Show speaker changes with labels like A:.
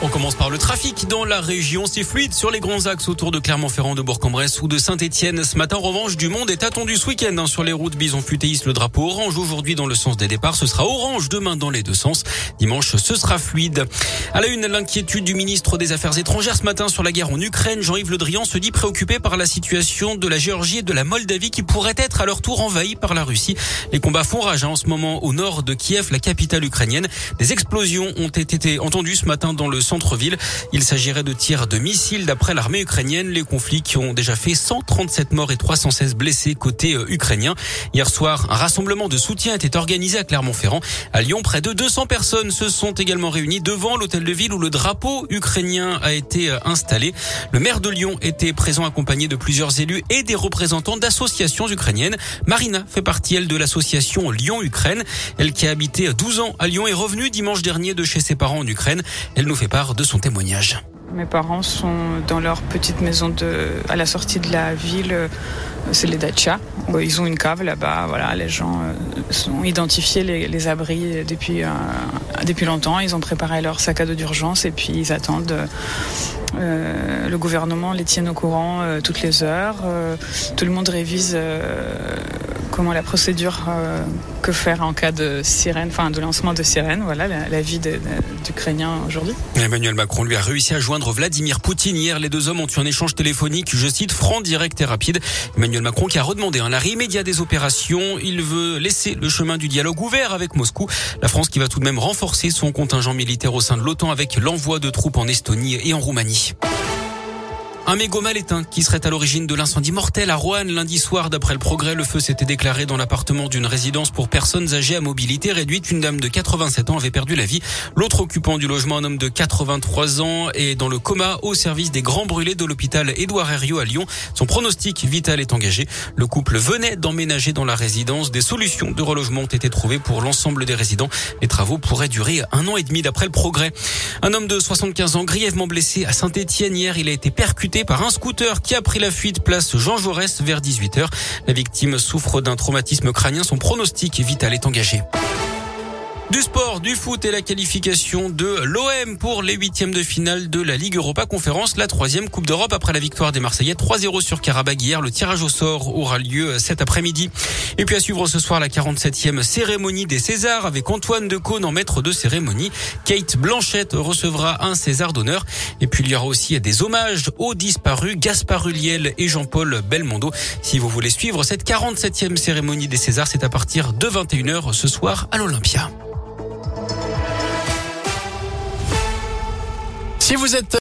A: On commence par le trafic dans la région. C'est fluide sur les grands axes autour de Clermont-Ferrand, de Bourg-en-Bresse ou de Saint-Etienne. Ce matin, en revanche, du monde est attendu ce week-end hein, sur les routes. Bison futéis le drapeau orange aujourd'hui dans le sens des départs. Ce sera orange demain dans les deux sens. Dimanche, ce sera fluide. À la une, l'inquiétude du ministre des Affaires étrangères ce matin sur la guerre en Ukraine. Jean-Yves Le Drian se dit préoccupé par la situation de la Géorgie et de la Moldavie qui pourraient être à leur tour envahies par la Russie. Les combats font rage hein, en ce moment au nord de Kiev, la capitale ukrainienne. Des explosions ont été entendues ce matin dans le centre-ville. Il s'agirait de tirs de missiles d'après l'armée ukrainienne. Les conflits qui ont déjà fait 137 morts et 316 blessés côté euh, ukrainien. Hier soir, un rassemblement de soutien était organisé à Clermont-Ferrand. À Lyon, près de 200 personnes se sont également réunies devant l'hôtel de ville où le drapeau ukrainien a été euh, installé. Le maire de Lyon était présent accompagné de plusieurs élus et des représentants d'associations ukrainiennes. Marina fait partie, elle, de l'association Lyon-Ukraine. Elle qui a habité 12 ans à Lyon est revenue dimanche dernier de chez ses parents en Ukraine. Elle nous fait de son témoignage.
B: Mes parents sont dans leur petite maison de, à la sortie de la ville. C'est les Dacia. Ils ont une cave là-bas. Voilà, les gens euh, ont identifié les, abris depuis, euh, depuis longtemps. Ils ont préparé leur sac à dos d'urgence et puis ils attendent. Euh, le gouvernement les tient au courant euh, toutes les heures. Euh, tout le monde révise comment la procédure que faire en cas de sirène, enfin de lancement de sirène. Voilà la, vie d'Ukrainiens aujourd'hui.
A: Emmanuel Macron lui a réussi à joindre Vladimir Poutine hier. Les deux hommes ont eu un échange téléphonique, je cite, franc, direct et rapide. Emmanuel Macron qui a redemandé un arrêt immédiat des opérations. Il veut laisser le chemin du dialogue ouvert avec Moscou. La France qui va tout de même renforcer son contingent militaire au sein de l'OTAN avec l'envoi de troupes en Estonie et en Roumanie. Un mégot mal éteint qui serait à l'origine de l'incendie mortel à Roanne lundi soir. D'après le progrès, le feu s'était déclaré dans l'appartement d'une résidence pour personnes âgées à mobilité réduite. Une dame de 87 ans avait perdu la vie. L'autre occupant du logement, un homme de 83 ans, est dans le coma au service des grands brûlés de l'hôpital Édouard Herriot à Lyon. Son pronostic vital est engagé. Le couple venait d'emménager dans la résidence. Des solutions de relogement ont été trouvées pour l'ensemble des résidents. Les travaux pourraient durer un an et demi d'après le progrès. Un homme de 75 ans grièvement blessé à Saint-Etienne hier. Il a été par un scooter qui a pris la fuite place Jean Jaurès vers 18h. La victime souffre d'un traumatisme crânien. Son pronostic vital est engagé. Du sport, du foot et la qualification de l'OM pour les huitièmes de finale de la Ligue Europa Conférence, la troisième Coupe d'Europe après la victoire des Marseillais 3-0 sur Karabakh hier. Le tirage au sort aura lieu cet après-midi. Et puis à suivre ce soir la 47e cérémonie des Césars avec Antoine Decaune en maître de cérémonie. Kate Blanchette recevra un César d'honneur. Et puis il y aura aussi des hommages aux disparus Gaspard Huliel et Jean-Paul Belmondo. Si vous voulez suivre cette 47e cérémonie des Césars, c'est à partir de 21h ce soir à l'Olympia.
C: Si vous êtes